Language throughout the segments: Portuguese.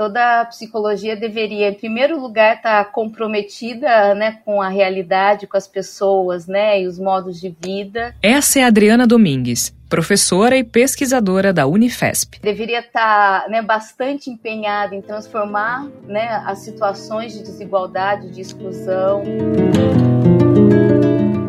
toda a psicologia deveria, em primeiro lugar, estar tá comprometida né, com a realidade, com as pessoas né, e os modos de vida. Essa é a Adriana Domingues, professora e pesquisadora da Unifesp. Deveria estar tá, né, bastante empenhada em transformar né, as situações de desigualdade, de exclusão.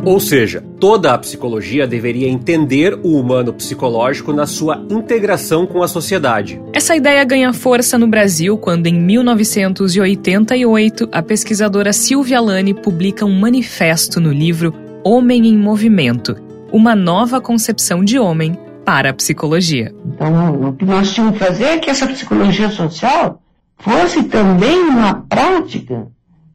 Ou seja, toda a psicologia deveria entender o humano psicológico na sua integração com a sociedade. Essa ideia ganha força no Brasil quando, em 1988, a pesquisadora Silvia Lani publica um manifesto no livro Homem em Movimento Uma nova concepção de homem para a psicologia. Então, o que nós tínhamos que fazer é que essa psicologia social fosse também uma prática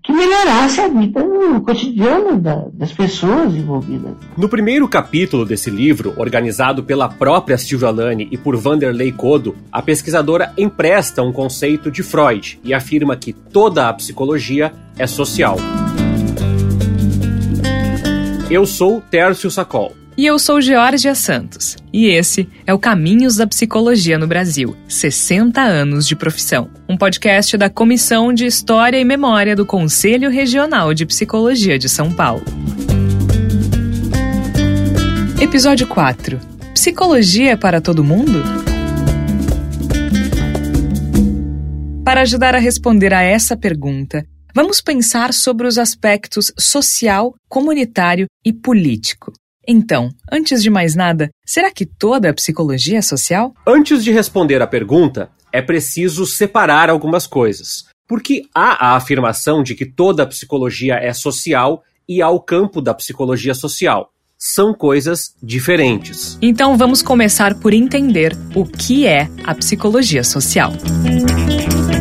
que melhorasse a vida no cotidiano da, das pessoas envolvidas. No primeiro capítulo desse livro, organizado pela própria Silvia Lani e por Vanderlei Codo, a pesquisadora empresta um conceito de Freud e afirma que toda a psicologia é social. Eu sou Tércio Sacol. E eu sou Georgia Santos. E esse é o Caminhos da Psicologia no Brasil 60 anos de profissão. Um podcast da Comissão de História e Memória do Conselho Regional de Psicologia de São Paulo. Episódio 4 Psicologia para todo mundo? Para ajudar a responder a essa pergunta, vamos pensar sobre os aspectos social, comunitário e político. Então, antes de mais nada, será que toda a psicologia é social? Antes de responder à pergunta, é preciso separar algumas coisas. Porque há a afirmação de que toda a psicologia é social e há o campo da psicologia social. São coisas diferentes. Então vamos começar por entender o que é a psicologia social. A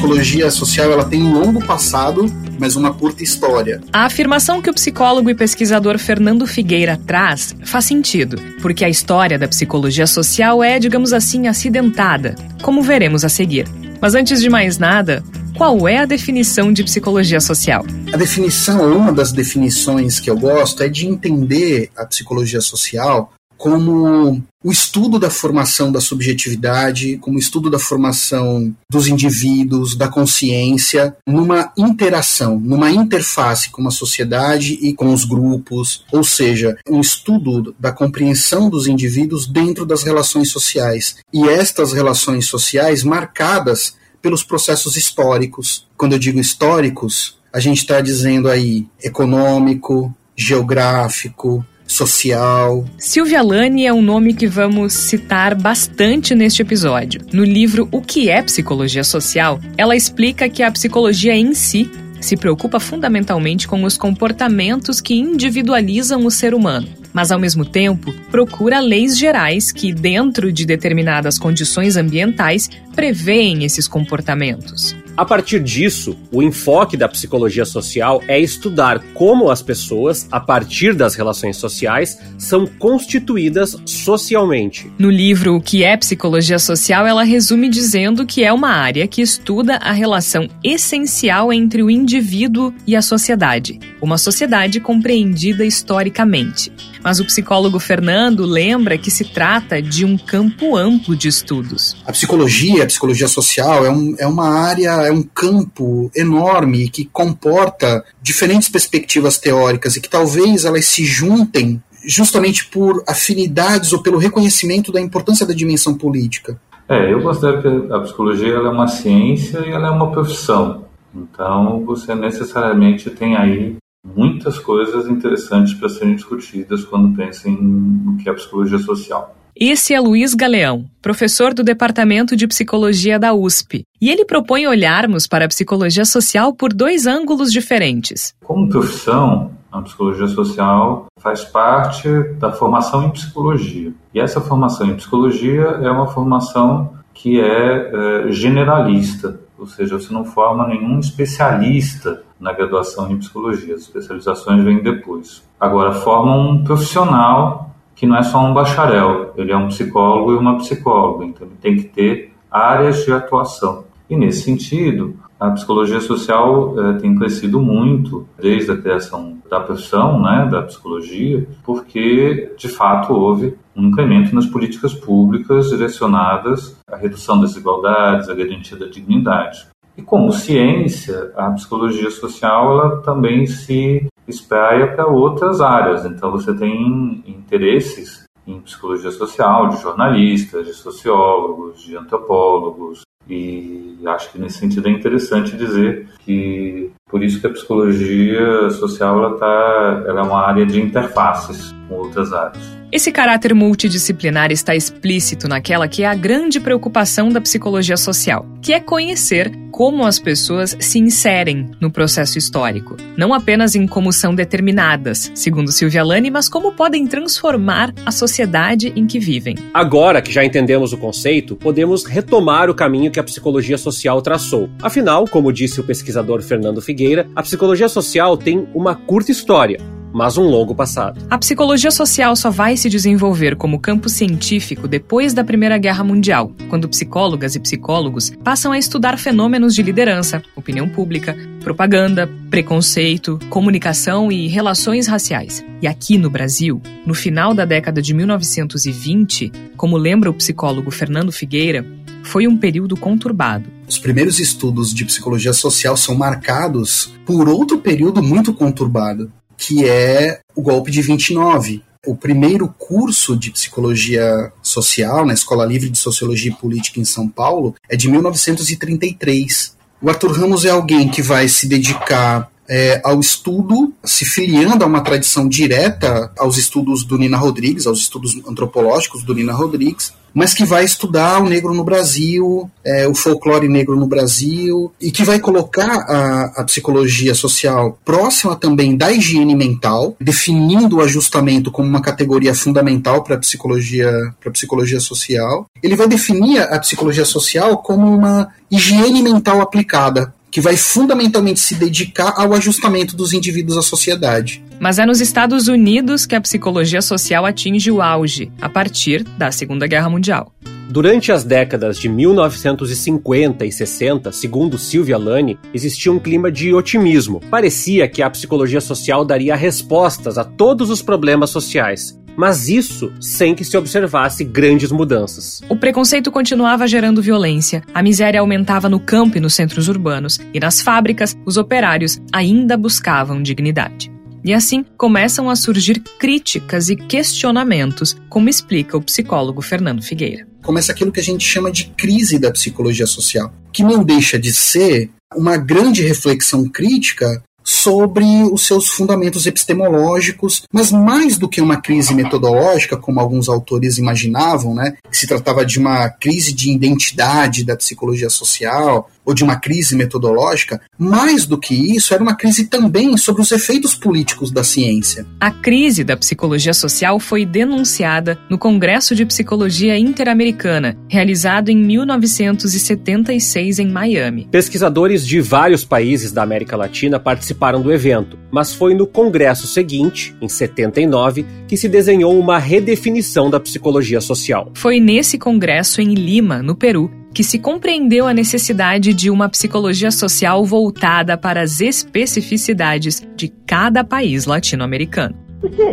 psicologia social ela tem um longo passado mas uma curta história. A afirmação que o psicólogo e pesquisador Fernando Figueira traz faz sentido, porque a história da psicologia social é, digamos assim, acidentada, como veremos a seguir. Mas antes de mais nada, qual é a definição de psicologia social? A definição, uma das definições que eu gosto, é de entender a psicologia social como o estudo da formação da subjetividade, como o estudo da formação dos indivíduos, da consciência, numa interação, numa interface com a sociedade e com os grupos, ou seja, um estudo da compreensão dos indivíduos dentro das relações sociais. E estas relações sociais marcadas pelos processos históricos. Quando eu digo históricos, a gente está dizendo aí econômico, geográfico, social. Silvia Lani é um nome que vamos citar bastante neste episódio. No livro O que é Psicologia Social, ela explica que a psicologia em si se preocupa fundamentalmente com os comportamentos que individualizam o ser humano, mas ao mesmo tempo procura leis gerais que, dentro de determinadas condições ambientais, preveem esses comportamentos. A partir disso, o enfoque da psicologia social é estudar como as pessoas, a partir das relações sociais, são constituídas socialmente. No livro O que é Psicologia Social, ela resume dizendo que é uma área que estuda a relação essencial entre o indivíduo e a sociedade, uma sociedade compreendida historicamente. Mas o psicólogo Fernando lembra que se trata de um campo amplo de estudos. A psicologia, a psicologia social, é, um, é uma área é um campo enorme que comporta diferentes perspectivas teóricas e que talvez elas se juntem justamente por afinidades ou pelo reconhecimento da importância da dimensão política. É, eu considero que a psicologia é uma ciência e ela é uma profissão. Então, você necessariamente tem aí muitas coisas interessantes para serem discutidas quando pensa em o que é a psicologia social. Esse é Luiz Galeão, professor do Departamento de Psicologia da USP, e ele propõe olharmos para a psicologia social por dois ângulos diferentes. Como profissão, a psicologia social faz parte da formação em psicologia. E essa formação em psicologia é uma formação que é, é generalista, ou seja, você não forma nenhum especialista na graduação em psicologia, as especializações vêm depois. Agora, forma um profissional que não é só um bacharel, ele é um psicólogo e uma psicóloga, então ele tem que ter áreas de atuação. E nesse sentido, a psicologia social eh, tem crescido muito desde a criação da profissão, né, da psicologia, porque de fato houve um incremento nas políticas públicas direcionadas à redução das desigualdades, à garantia da dignidade. E como ciência, a psicologia social ela também se espraia para outras áreas. Então você tem interesses em psicologia social de jornalistas, de sociólogos, de antropólogos, e acho que nesse sentido é interessante dizer que por isso que a psicologia social ela, tá, ela é uma área de interfaces com outras áreas. Esse caráter multidisciplinar está explícito naquela que é a grande preocupação da psicologia social, que é conhecer como as pessoas se inserem no processo histórico, não apenas em como são determinadas, segundo Silvia Lani, mas como podem transformar a sociedade em que vivem. Agora que já entendemos o conceito, podemos retomar o caminho que a psicologia social traçou. Afinal, como disse o pesquisador Fernando Figueira, a psicologia social tem uma curta história mas um longo passado. A psicologia social só vai se desenvolver como campo científico depois da Primeira Guerra Mundial, quando psicólogas e psicólogos passam a estudar fenômenos de liderança, opinião pública, propaganda, preconceito, comunicação e relações raciais. E aqui no Brasil, no final da década de 1920, como lembra o psicólogo Fernando Figueira, foi um período conturbado. Os primeiros estudos de psicologia social são marcados por outro período muito conturbado, que é o golpe de 29. O primeiro curso de psicologia social na Escola Livre de Sociologia e Política em São Paulo é de 1933. O Arthur Ramos é alguém que vai se dedicar é, ao estudo, se filiando a uma tradição direta aos estudos do Nina Rodrigues, aos estudos antropológicos do Nina Rodrigues, mas que vai estudar o negro no Brasil, é, o folclore negro no Brasil, e que vai colocar a, a psicologia social próxima também da higiene mental, definindo o ajustamento como uma categoria fundamental para a psicologia, psicologia social. Ele vai definir a psicologia social como uma higiene mental aplicada, que vai fundamentalmente se dedicar ao ajustamento dos indivíduos à sociedade. Mas é nos Estados Unidos que a psicologia social atinge o auge, a partir da Segunda Guerra Mundial. Durante as décadas de 1950 e 60, segundo Silvia Lani, existia um clima de otimismo. Parecia que a psicologia social daria respostas a todos os problemas sociais, mas isso sem que se observasse grandes mudanças. O preconceito continuava gerando violência, a miséria aumentava no campo e nos centros urbanos, e nas fábricas, os operários ainda buscavam dignidade. E assim começam a surgir críticas e questionamentos, como explica o psicólogo Fernando Figueira. Começa aquilo que a gente chama de crise da psicologia social, que não deixa de ser uma grande reflexão crítica sobre os seus fundamentos epistemológicos, mas mais do que uma crise metodológica, como alguns autores imaginavam, né, que se tratava de uma crise de identidade da psicologia social ou de uma crise metodológica, mais do que isso, era uma crise também sobre os efeitos políticos da ciência. A crise da psicologia social foi denunciada no Congresso de Psicologia Interamericana, realizado em 1976 em Miami. Pesquisadores de vários países da América Latina participaram do evento, mas foi no congresso seguinte, em 79, que se desenhou uma redefinição da psicologia social. Foi nesse congresso em Lima, no Peru, que se compreendeu a necessidade de uma psicologia social voltada para as especificidades de cada país latino-americano.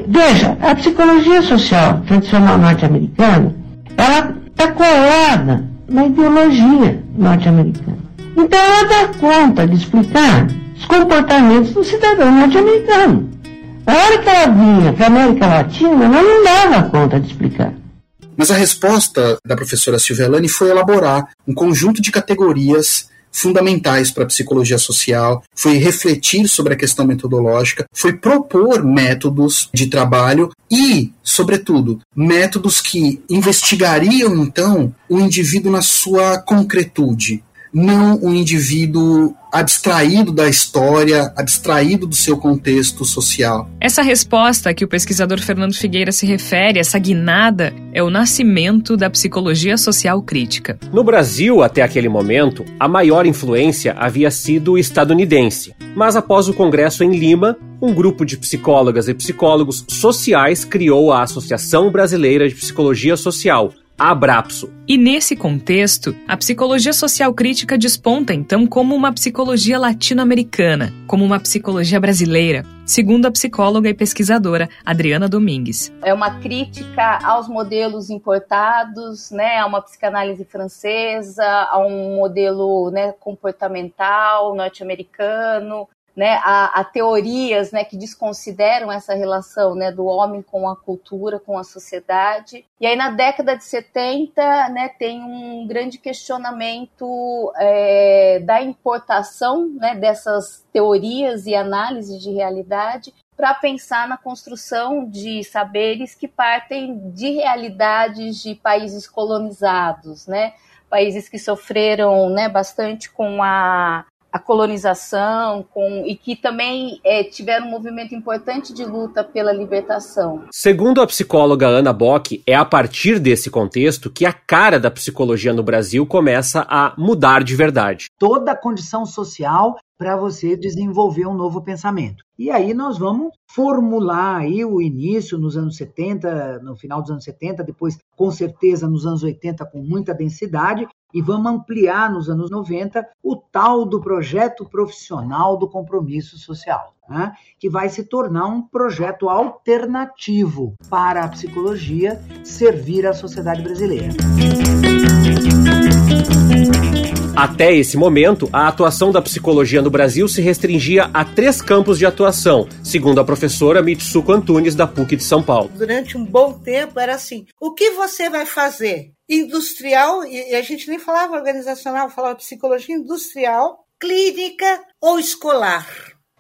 Veja, a psicologia social tradicional norte-americana, ela está colada na ideologia norte-americana. Então ela dá conta de explicar os comportamentos do cidadão norte-americano. A hora que ela vinha para a América Latina, ela não dava conta de explicar. Mas a resposta da professora Silvia foi elaborar um conjunto de categorias fundamentais para a psicologia social, foi refletir sobre a questão metodológica, foi propor métodos de trabalho e, sobretudo, métodos que investigariam então o indivíduo na sua concretude, não um indivíduo abstraído da história, abstraído do seu contexto social. Essa resposta que o pesquisador Fernando Figueira se refere, essa guinada, é o nascimento da psicologia social crítica. No Brasil, até aquele momento, a maior influência havia sido estadunidense. Mas após o congresso em Lima, um grupo de psicólogas e psicólogos sociais criou a Associação Brasileira de Psicologia Social, Abrapso. E nesse contexto, a psicologia social crítica desponta então como uma psicologia latino-americana, como uma psicologia brasileira, segundo a psicóloga e pesquisadora Adriana Domingues. É uma crítica aos modelos importados, né, a uma psicanálise francesa, a um modelo né, comportamental norte-americano, né, a, a, teorias né, que desconsideram essa relação né, do homem com a cultura, com a sociedade. E aí, na década de 70, né, tem um grande questionamento é, da importação né, dessas teorias e análises de realidade para pensar na construção de saberes que partem de realidades de países colonizados, né? países que sofreram né, bastante com a a colonização com, e que também é, tiveram um movimento importante de luta pela libertação. Segundo a psicóloga Ana Bock, é a partir desse contexto que a cara da psicologia no Brasil começa a mudar de verdade. Toda a condição social para você desenvolver um novo pensamento. E aí nós vamos formular aí o início nos anos 70, no final dos anos 70, depois com certeza nos anos 80 com muita densidade e vamos ampliar nos anos 90 o tal do projeto profissional do compromisso social, né? que vai se tornar um projeto alternativo para a psicologia servir à sociedade brasileira. Até esse momento, a atuação da psicologia no Brasil se restringia a três campos de atuação, segundo a professora Mitsuko Antunes, da PUC de São Paulo. Durante um bom tempo era assim: o que você vai fazer? Industrial, e a gente nem falava organizacional, falava psicologia industrial, clínica ou escolar.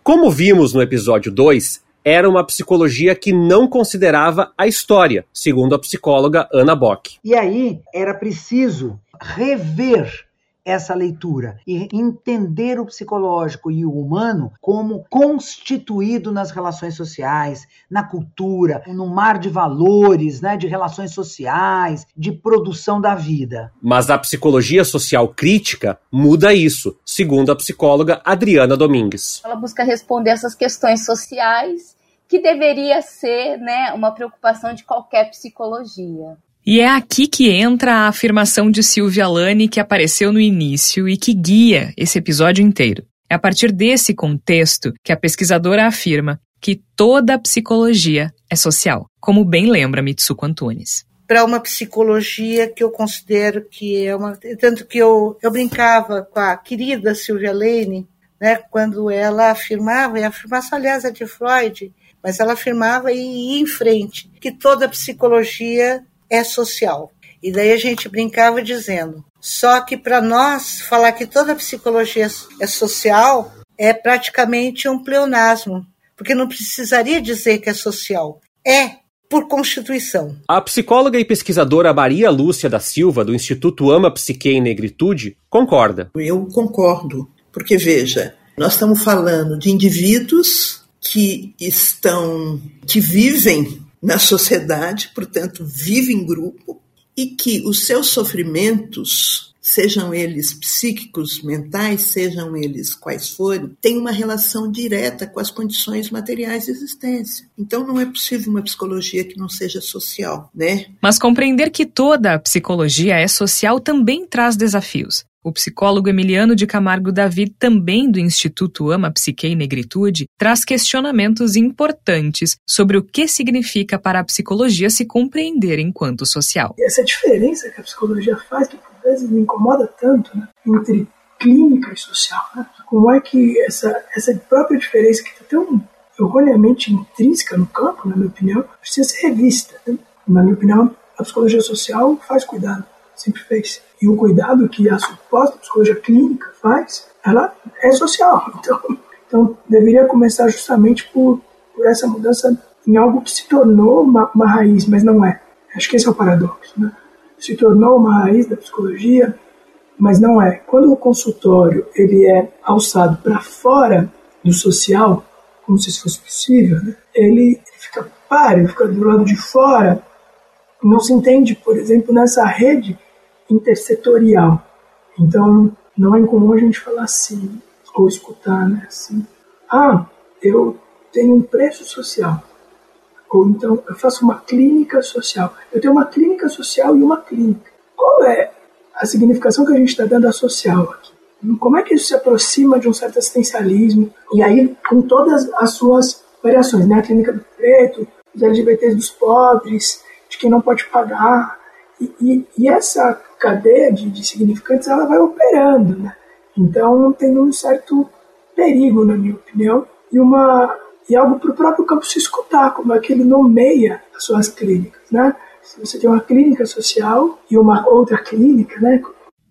Como vimos no episódio 2, era uma psicologia que não considerava a história, segundo a psicóloga Ana Bock. E aí era preciso rever essa leitura e entender o psicológico e o humano como constituído nas relações sociais, na cultura, no mar de valores, né, de relações sociais, de produção da vida. Mas a psicologia social crítica muda isso, segundo a psicóloga Adriana Domingues. Ela busca responder essas questões sociais que deveria ser né, uma preocupação de qualquer psicologia. E é aqui que entra a afirmação de Silvia Lani que apareceu no início e que guia esse episódio inteiro. É a partir desse contexto que a pesquisadora afirma que toda a psicologia é social, como bem lembra Mitsuko Antunes. Para uma psicologia que eu considero que é uma. Tanto que eu, eu brincava com a querida Silvia Lane, né, quando ela afirmava, e a afirmação, aliás, é de Freud, mas ela afirmava e ia em frente, que toda psicologia é social. E daí a gente brincava dizendo: só que para nós falar que toda psicologia é social é praticamente um pleonasmo, porque não precisaria dizer que é social. É por constituição. A psicóloga e pesquisadora Maria Lúcia da Silva, do Instituto Ama Psique e Negritude, concorda. Eu concordo, porque veja, nós estamos falando de indivíduos que estão, que vivem na sociedade, portanto, vive em grupo, e que os seus sofrimentos, sejam eles psíquicos, mentais, sejam eles quais forem, têm uma relação direta com as condições materiais de existência. Então não é possível uma psicologia que não seja social, né? Mas compreender que toda a psicologia é social também traz desafios. O psicólogo Emiliano de Camargo Davi, também do Instituto Ama Psique e Negritude, traz questionamentos importantes sobre o que significa para a psicologia se compreender enquanto social. Essa diferença que a psicologia faz, que por vezes me incomoda tanto, né, entre clínica e social, né? como é que essa, essa própria diferença que está tão erroneamente intrínseca no campo, na minha opinião, precisa ser revista. Né? Na minha opinião, a psicologia social faz cuidado, sempre fez e o cuidado que a suposta psicologia clínica faz, ela é social. Então, então deveria começar justamente por, por essa mudança em algo que se tornou uma, uma raiz, mas não é. Acho que esse é o paradoxo. Né? Se tornou uma raiz da psicologia, mas não é. Quando o consultório ele é alçado para fora do social, como se isso fosse possível, né? ele fica páreo, fica do lado de fora, não se entende, por exemplo, nessa rede intersetorial. Então, não é incomum a gente falar assim, ou escutar, né, assim, ah, eu tenho um preço social. Ou então eu faço uma clínica social. Eu tenho uma clínica social e uma clínica. Qual é a significação que a gente está dando à social aqui? Como é que isso se aproxima de um certo assistencialismo? E aí, com todas as suas variações, né? A clínica do preto, os LGBTs dos pobres, de quem não pode pagar. E, e, e essa cadeia de, de, significantes, ela vai operando, né? Então, tem um certo perigo, na minha opinião, e uma e algo para o próprio campo se escutar, como é que ele nomeia as suas clínicas, né? Se você tem uma clínica social e uma outra clínica, né?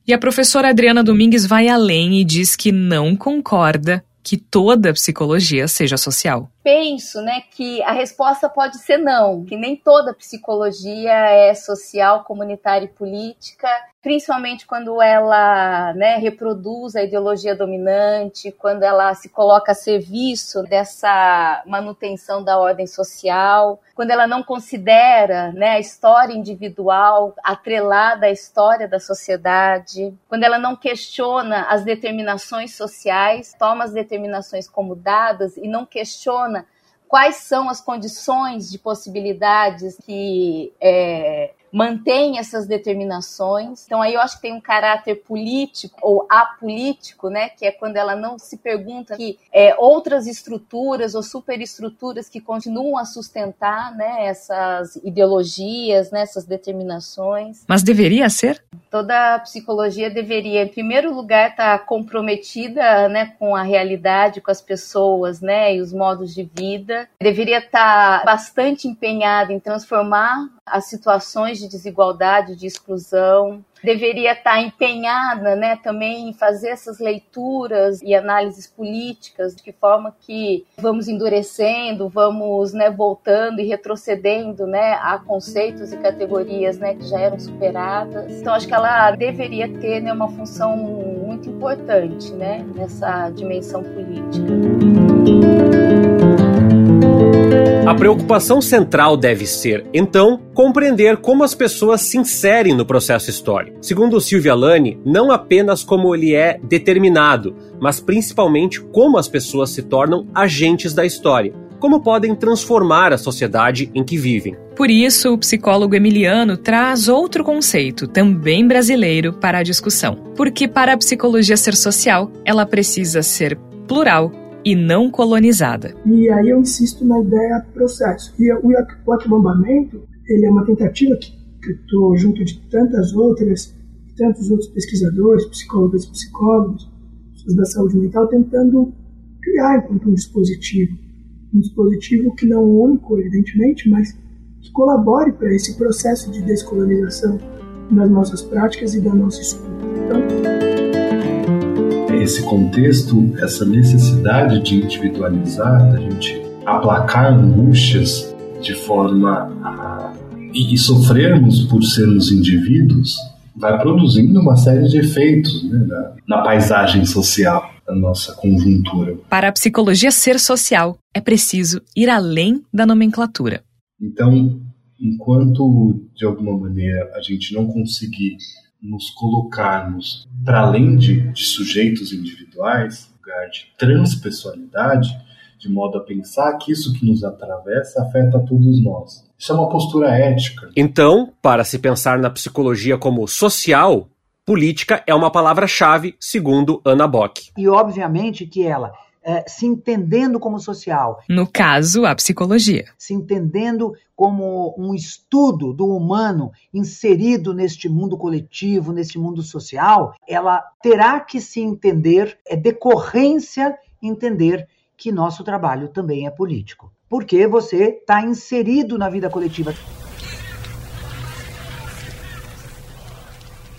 E a professora Adriana Domingues vai além e diz que não concorda que toda psicologia seja social. Penso, né, que a resposta pode ser não, que nem toda psicologia é social, comunitária e política, principalmente quando ela, né, reproduz a ideologia dominante, quando ela se coloca a serviço dessa manutenção da ordem social, quando ela não considera, né, a história individual atrelada à história da sociedade, quando ela não questiona as determinações sociais, toma as determinações como dadas e não questiona quais são as condições de possibilidades que é, mantém essas determinações. Então aí eu acho que tem um caráter político ou apolítico, né, que é quando ela não se pergunta que é, outras estruturas ou superestruturas que continuam a sustentar, né, essas ideologias, né, essas determinações. Mas deveria ser? Toda psicologia deveria, em primeiro lugar, estar tá comprometida, né, com a realidade, com as pessoas, né, e os modos de vida. Deveria estar tá bastante empenhada em transformar as situações de desigualdade, de exclusão. Deveria estar empenhada né, também em fazer essas leituras e análises políticas, de que forma que vamos endurecendo, vamos né, voltando e retrocedendo né, a conceitos e categorias né, que já eram superadas. Então, acho que ela deveria ter né, uma função muito importante né, nessa dimensão política. A preocupação central deve ser, então, compreender como as pessoas se inserem no processo histórico. Segundo Silvia Lani, não apenas como ele é determinado, mas principalmente como as pessoas se tornam agentes da história, como podem transformar a sociedade em que vivem. Por isso, o psicólogo Emiliano traz outro conceito, também brasileiro, para a discussão. Porque para a psicologia ser social, ela precisa ser plural e não colonizada. E aí eu insisto na ideia processo. E o aquilombamento, ele é uma tentativa que, estou junto de tantas outras, tantos outros pesquisadores, psicólogas e psicólogos, pessoas da saúde mental, tentando criar enquanto um dispositivo. Um dispositivo que não é único, evidentemente, mas que colabore para esse processo de descolonização das nossas práticas e da nossa escuta. Então, esse contexto, essa necessidade de individualizar, da gente aplacar angústias de forma a. e, e sofrermos por sermos indivíduos, vai produzindo uma série de efeitos né, na, na paisagem social da nossa conjuntura. Para a psicologia ser social, é preciso ir além da nomenclatura. Então, enquanto de alguma maneira a gente não conseguir nos colocarmos para além de, de sujeitos individuais, lugar de transpessoalidade, de modo a pensar que isso que nos atravessa afeta todos nós. Isso é uma postura ética. Então, para se pensar na psicologia como social, política é uma palavra-chave, segundo Ana Bock. E obviamente que ela é, se entendendo como social. No caso, a psicologia. Se entendendo como um estudo do humano inserido neste mundo coletivo, neste mundo social, ela terá que se entender, é decorrência entender que nosso trabalho também é político. Porque você está inserido na vida coletiva.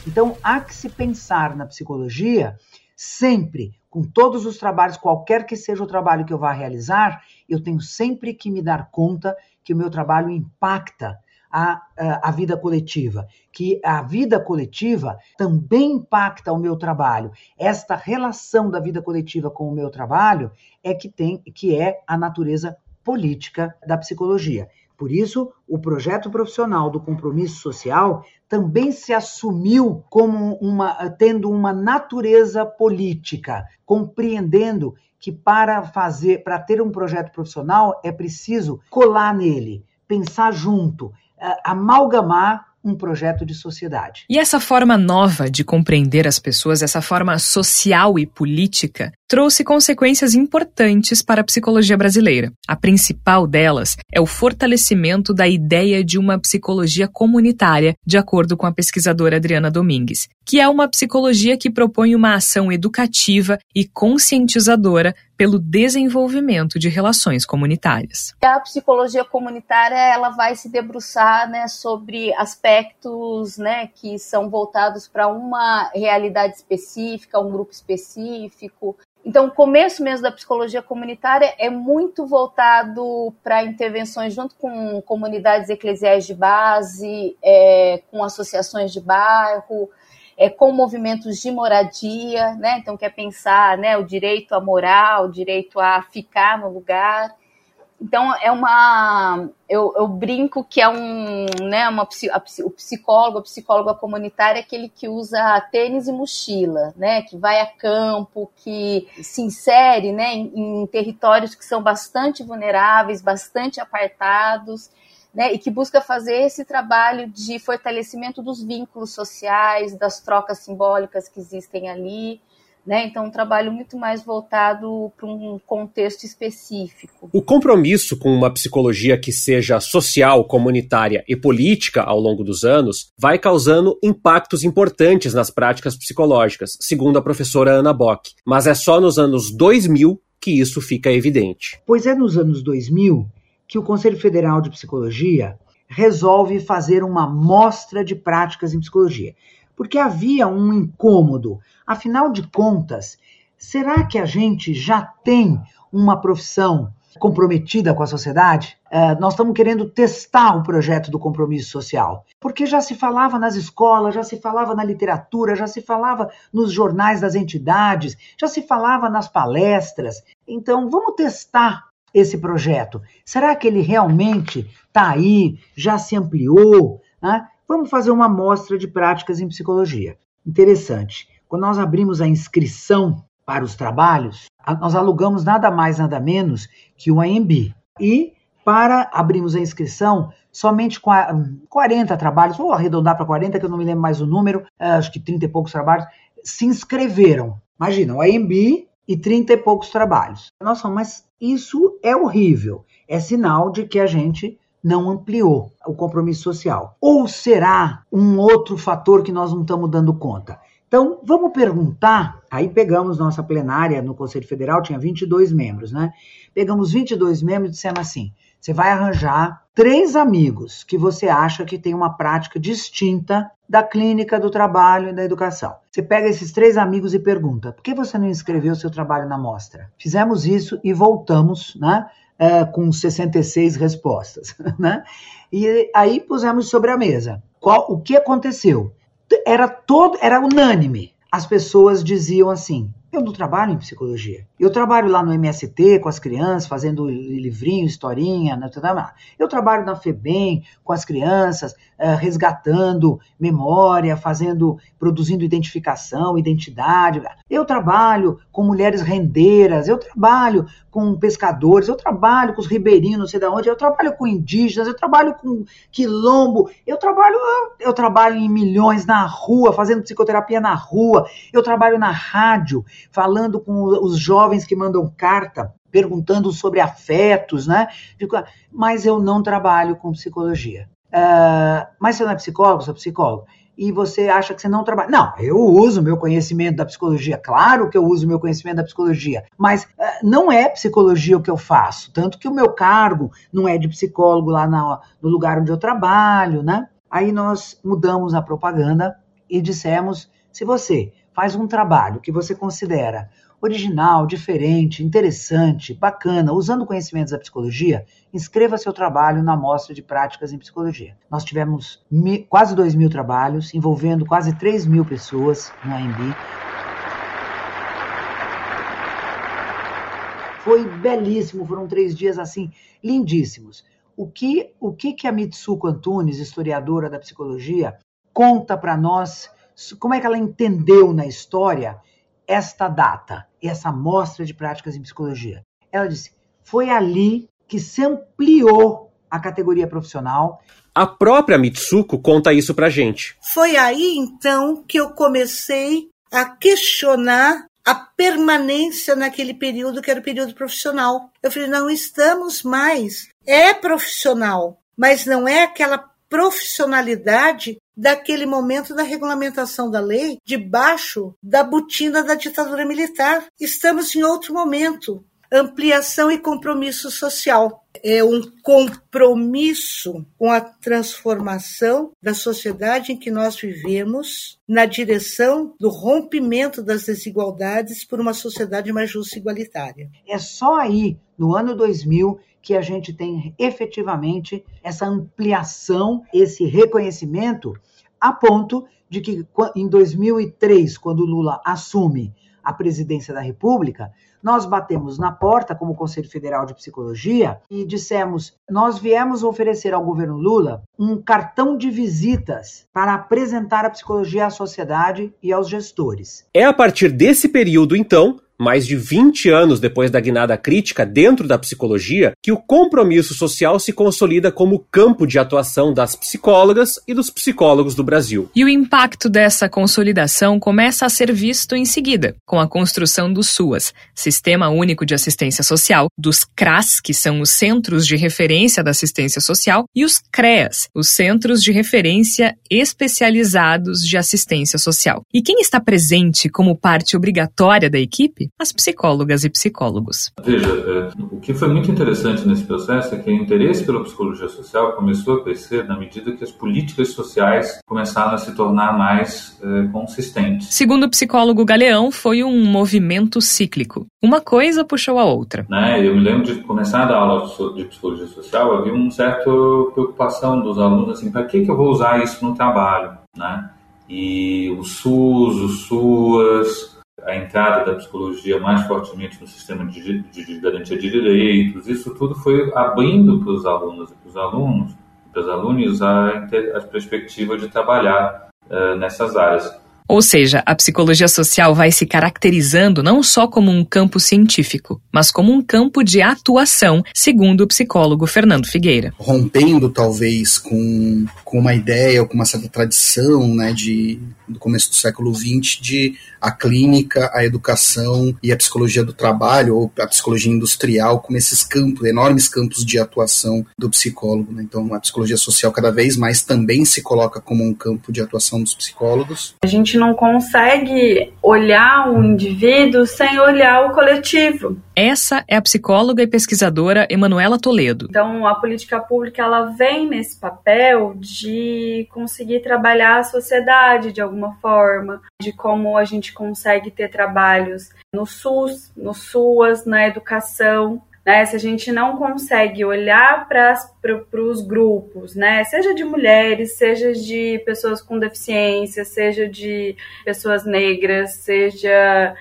Então, há que se pensar na psicologia sempre com todos os trabalhos, qualquer que seja o trabalho que eu vá realizar, eu tenho sempre que me dar conta que o meu trabalho impacta a, a, vida coletiva, que a vida coletiva também impacta o meu trabalho. Esta relação da vida coletiva com o meu trabalho é que tem, que é a natureza política da psicologia. Por isso, o projeto profissional do compromisso social também se assumiu como uma tendo uma natureza política, compreendendo que para fazer, para ter um projeto profissional é preciso colar nele, pensar junto, eh, amalgamar um projeto de sociedade. E essa forma nova de compreender as pessoas, essa forma social e política, trouxe consequências importantes para a psicologia brasileira. A principal delas é o fortalecimento da ideia de uma psicologia comunitária, de acordo com a pesquisadora Adriana Domingues, que é uma psicologia que propõe uma ação educativa e conscientizadora pelo desenvolvimento de relações comunitárias. A psicologia comunitária ela vai se debruçar né, sobre aspectos né, que são voltados para uma realidade específica, um grupo específico, então, o começo mesmo da psicologia comunitária é muito voltado para intervenções junto com comunidades eclesiais de base, é, com associações de bairro, é, com movimentos de moradia, né? Então, quer pensar né, o direito à moral, o direito a ficar no lugar. Então é uma, eu, eu, brinco que é um, né, uma a, o psicólogo, a psicóloga comunitária é aquele que usa tênis e mochila, né, que vai a campo, que se insere, né, em, em territórios que são bastante vulneráveis, bastante apartados, né, e que busca fazer esse trabalho de fortalecimento dos vínculos sociais, das trocas simbólicas que existem ali. Né? Então, um trabalho muito mais voltado para um contexto específico. O compromisso com uma psicologia que seja social, comunitária e política ao longo dos anos vai causando impactos importantes nas práticas psicológicas, segundo a professora Ana Bock. Mas é só nos anos 2000 que isso fica evidente. Pois é nos anos 2000 que o Conselho Federal de Psicologia resolve fazer uma mostra de práticas em psicologia porque havia um incômodo. Afinal de contas, será que a gente já tem uma profissão comprometida com a sociedade? É, nós estamos querendo testar o projeto do compromisso social, porque já se falava nas escolas, já se falava na literatura, já se falava nos jornais das entidades, já se falava nas palestras. Então, vamos testar esse projeto. Será que ele realmente está aí, já se ampliou? Né? Vamos fazer uma amostra de práticas em psicologia. Interessante. Quando nós abrimos a inscrição para os trabalhos, nós alugamos nada mais, nada menos que o AMB. E para abrirmos a inscrição, somente 40 trabalhos, vou arredondar para 40, que eu não me lembro mais o número, eh, acho que 30 e poucos trabalhos, se inscreveram. Imagina, o AMB e 30 e poucos trabalhos. Nossa, mas isso é horrível. É sinal de que a gente não ampliou o compromisso social? Ou será um outro fator que nós não estamos dando conta? Então, vamos perguntar. Aí pegamos nossa plenária no Conselho Federal, tinha 22 membros, né? Pegamos 22 membros e dissemos assim: você vai arranjar três amigos que você acha que tem uma prática distinta da clínica, do trabalho e da educação. Você pega esses três amigos e pergunta: por que você não inscreveu seu trabalho na mostra? Fizemos isso e voltamos, né? É, com 66 respostas. Né? E aí pusemos sobre a mesa. Qual, o que aconteceu? Era todo, era unânime. As pessoas diziam assim: eu não trabalho em psicologia. Eu trabalho lá no MST com as crianças, fazendo livrinho, historinha, né, eu trabalho na FEBEM com as crianças, eh, resgatando memória, fazendo, produzindo identificação, identidade. Eu trabalho com mulheres rendeiras, eu trabalho com pescadores, eu trabalho com os ribeirinhos, não sei de onde, eu trabalho com indígenas, eu trabalho com quilombo, eu trabalho, eu trabalho em milhões na rua, fazendo psicoterapia na rua, eu trabalho na rádio, falando com os jovens que mandam carta, perguntando sobre afetos, né? Mas eu não trabalho com psicologia. Uh, mas você não é psicólogo, sou psicólogo. E você acha que você não trabalha. Não, eu uso meu conhecimento da psicologia. Claro que eu uso meu conhecimento da psicologia. Mas uh, não é psicologia o que eu faço. Tanto que o meu cargo não é de psicólogo lá na, no lugar onde eu trabalho, né? Aí nós mudamos a propaganda e dissemos: se você faz um trabalho que você considera original, diferente, interessante, bacana, usando conhecimentos da psicologia, inscreva seu trabalho na Mostra de Práticas em Psicologia. Nós tivemos quase 2 mil trabalhos, envolvendo quase 3 mil pessoas no AMB. Foi belíssimo, foram três dias assim, lindíssimos. o que, o que, que a Mitsuko Antunes, historiadora da psicologia, conta para nós, como é que ela entendeu na história esta data, essa amostra de práticas em psicologia. Ela disse: foi ali que se ampliou a categoria profissional. A própria Mitsuko conta isso pra gente. Foi aí então que eu comecei a questionar a permanência naquele período que era o período profissional. Eu falei, não estamos mais. É profissional, mas não é aquela profissionalidade daquele momento da regulamentação da lei debaixo da botina da ditadura militar. Estamos em outro momento. Ampliação e compromisso social. É um compromisso com a transformação da sociedade em que nós vivemos na direção do rompimento das desigualdades por uma sociedade mais justa e igualitária. É só aí, no ano 2000, que a gente tem efetivamente essa ampliação, esse reconhecimento, a ponto de que em 2003, quando Lula assume a presidência da República, nós batemos na porta como Conselho Federal de Psicologia e dissemos: nós viemos oferecer ao governo Lula um cartão de visitas para apresentar a psicologia à sociedade e aos gestores. É a partir desse período, então, mais de 20 anos depois da guinada crítica dentro da psicologia, que o compromisso social se consolida como campo de atuação das psicólogas e dos psicólogos do Brasil. E o impacto dessa consolidação começa a ser visto em seguida, com a construção do SUAS, Sistema Único de Assistência Social, dos CRAS, que são os Centros de Referência da Assistência Social, e os CREAS, os Centros de Referência Especializados de Assistência Social. E quem está presente como parte obrigatória da equipe? As psicólogas e psicólogos. Veja, é, o que foi muito interessante nesse processo é que o interesse pela psicologia social começou a crescer na medida que as políticas sociais começaram a se tornar mais é, consistentes. Segundo o psicólogo Galeão, foi um movimento cíclico. Uma coisa puxou a outra. Né? Eu me lembro de começar a dar aula de psicologia social, havia uma certa preocupação dos alunos, assim, para que, que eu vou usar isso no trabalho? Né? E o SUS, o SUAS, a entrada da psicologia mais fortemente no sistema de, de, garantia de direitos, isso tudo foi abrindo para os alunos e para os alunos, para os alunos a, a perspectiva de trabalhar uh, nessas áreas. Ou seja, a psicologia social vai se caracterizando não só como um campo científico, mas como um campo de atuação, segundo o psicólogo Fernando Figueira. Rompendo, talvez, com, com uma ideia ou com uma certa tradição né, de, do começo do século XX de a clínica, a educação e a psicologia do trabalho, ou a psicologia industrial, como esses campos, enormes campos de atuação do psicólogo. Né? Então, a psicologia social cada vez mais também se coloca como um campo de atuação dos psicólogos. A gente não consegue olhar o indivíduo sem olhar o coletivo. Essa é a psicóloga e pesquisadora Emanuela Toledo. Então, a política pública ela vem nesse papel de conseguir trabalhar a sociedade de alguma forma, de como a gente consegue ter trabalhos no SUS, no SUAS, na educação, né? Se a gente não consegue olhar para os grupos, né? Seja de mulheres, seja de pessoas com deficiência, seja de pessoas negras, seja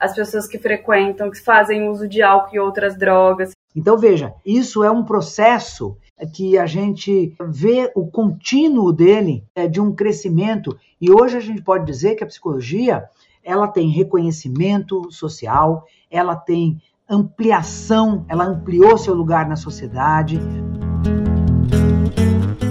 as pessoas que frequentam, que fazem uso de álcool e outras drogas. Então, veja, isso é um processo que a gente vê o contínuo dele é, de um crescimento e hoje a gente pode dizer que a psicologia ela tem reconhecimento social, ela tem ampliação, ela ampliou seu lugar na sociedade.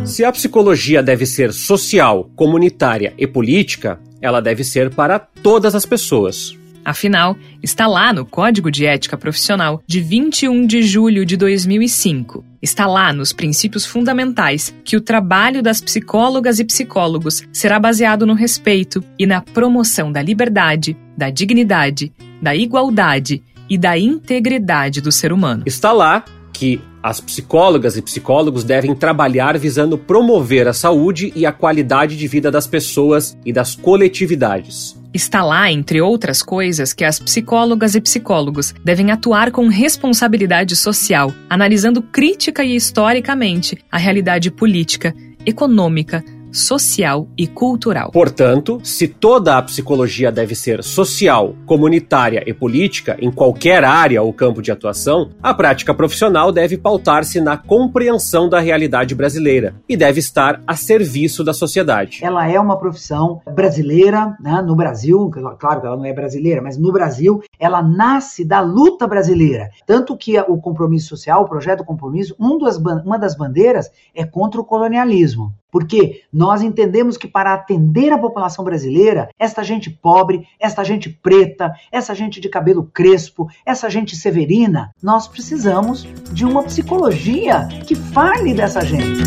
Se a psicologia deve ser social, comunitária e política, ela deve ser para todas as pessoas. Afinal, está lá no Código de Ética Profissional de 21 de julho de 2005. Está lá nos princípios fundamentais que o trabalho das psicólogas e psicólogos será baseado no respeito e na promoção da liberdade, da dignidade, da igualdade e da integridade do ser humano. Está lá que as psicólogas e psicólogos devem trabalhar visando promover a saúde e a qualidade de vida das pessoas e das coletividades. Está lá, entre outras coisas, que as psicólogas e psicólogos devem atuar com responsabilidade social, analisando crítica e historicamente a realidade política, econômica, social e cultural. Portanto, se toda a psicologia deve ser social, comunitária e política em qualquer área ou campo de atuação, a prática profissional deve pautar-se na compreensão da realidade brasileira e deve estar a serviço da sociedade. Ela é uma profissão brasileira, né, no Brasil, claro que ela não é brasileira, mas no Brasil ela nasce da luta brasileira. Tanto que o compromisso social, o projeto compromisso, um das, uma das bandeiras é contra o colonialismo. Porque nós entendemos que para atender a população brasileira, esta gente pobre, esta gente preta, essa gente de cabelo crespo, essa gente severina, nós precisamos de uma psicologia que fale dessa gente.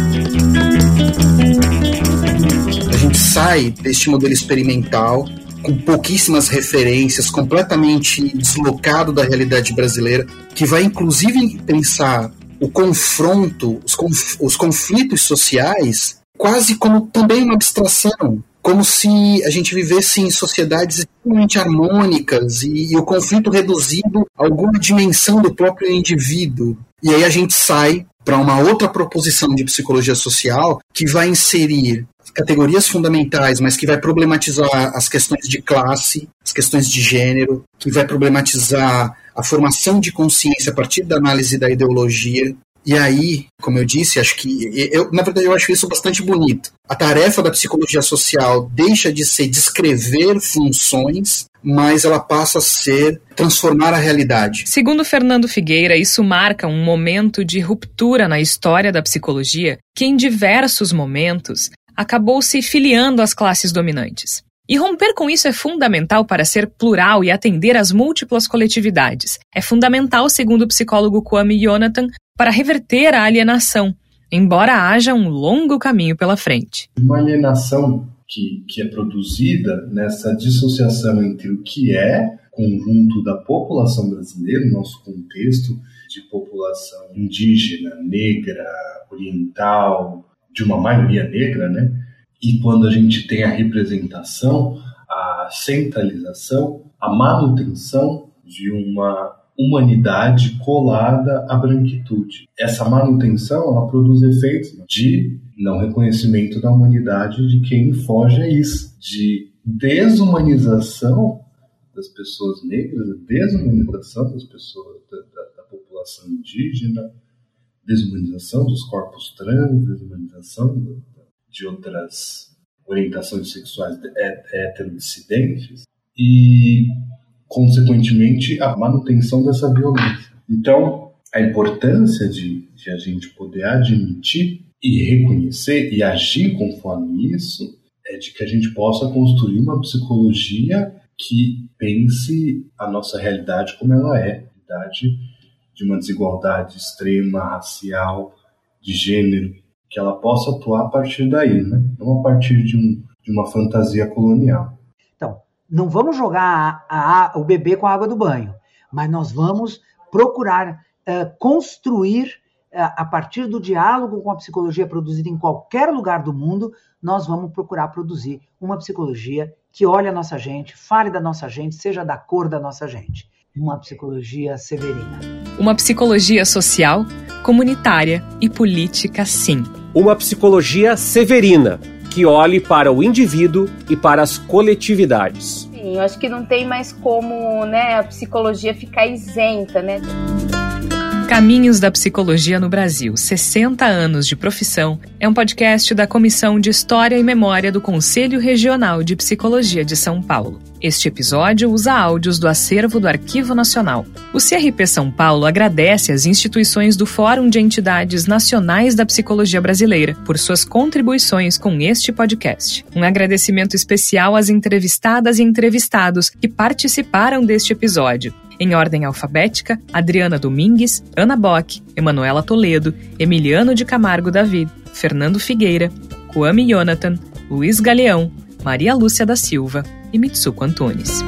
A gente sai deste modelo experimental com pouquíssimas referências, completamente deslocado da realidade brasileira, que vai inclusive pensar o confronto, os, conf os conflitos sociais quase como também uma abstração, como se a gente vivesse em sociedades extremamente harmônicas e, e, o conflito reduzido a alguma dimensão do próprio indivíduo. E aí a gente sai para uma outra proposição de psicologia social que vai inserir categorias fundamentais, mas que vai problematizar as questões de classe, as questões de gênero, que vai problematizar a formação de consciência a partir da análise da ideologia, e aí, como eu disse, acho que eu, na verdade eu acho isso bastante bonito. A tarefa da psicologia social deixa de ser descrever funções, mas ela passa a ser transformar a realidade. Segundo Fernando Figueira, isso marca um momento de ruptura na história da psicologia que em diversos momentos acabou se filiando às classes dominantes. E romper com isso é fundamental para ser plural e atender às múltiplas coletividades. É fundamental, segundo o psicólogo Kwame Jonathan, para reverter a alienação, embora haja um longo caminho pela frente. Uma alienação que, que é produzida nessa dissociação entre o que é conjunto da população brasileira, nosso contexto de população indígena, negra, oriental, de uma maioria negra, né? E quando a gente tem a representação, a centralização, a manutenção de uma humanidade colada à branquitude. Essa manutenção ela produz efeitos de não reconhecimento da humanidade de quem foge a isso, de desumanização das pessoas negras, desumanização das pessoas da, da, da população indígena, desumanização dos corpos trans, desumanização de outras orientações sexuais heterodissidentes e consequentemente, a manutenção dessa violência. Então, a importância de, de a gente poder admitir e reconhecer e agir conforme isso é de que a gente possa construir uma psicologia que pense a nossa realidade como ela é, realidade de uma desigualdade extrema, racial, de gênero, que ela possa atuar a partir daí, né? não a partir de, um, de uma fantasia colonial não vamos jogar a, a, o bebê com a água do banho, mas nós vamos procurar uh, construir, uh, a partir do diálogo com a psicologia produzida em qualquer lugar do mundo, nós vamos procurar produzir uma psicologia que olhe a nossa gente, fale da nossa gente, seja da cor da nossa gente. Uma psicologia severina. Uma psicologia social, comunitária e política, sim. Uma psicologia severina que olhe para o indivíduo e para as coletividades. Sim, eu acho que não tem mais como né, a psicologia ficar isenta, né? Caminhos da Psicologia no Brasil, 60 anos de profissão, é um podcast da Comissão de História e Memória do Conselho Regional de Psicologia de São Paulo. Este episódio usa áudios do acervo do Arquivo Nacional. O CRP São Paulo agradece às instituições do Fórum de Entidades Nacionais da Psicologia Brasileira por suas contribuições com este podcast. Um agradecimento especial às entrevistadas e entrevistados que participaram deste episódio em ordem alfabética, Adriana Domingues, Ana Bock, Emanuela Toledo, Emiliano de Camargo David, Fernando Figueira, Kwame Jonathan, Luiz Galeão, Maria Lúcia da Silva e Mitsuko Antunes.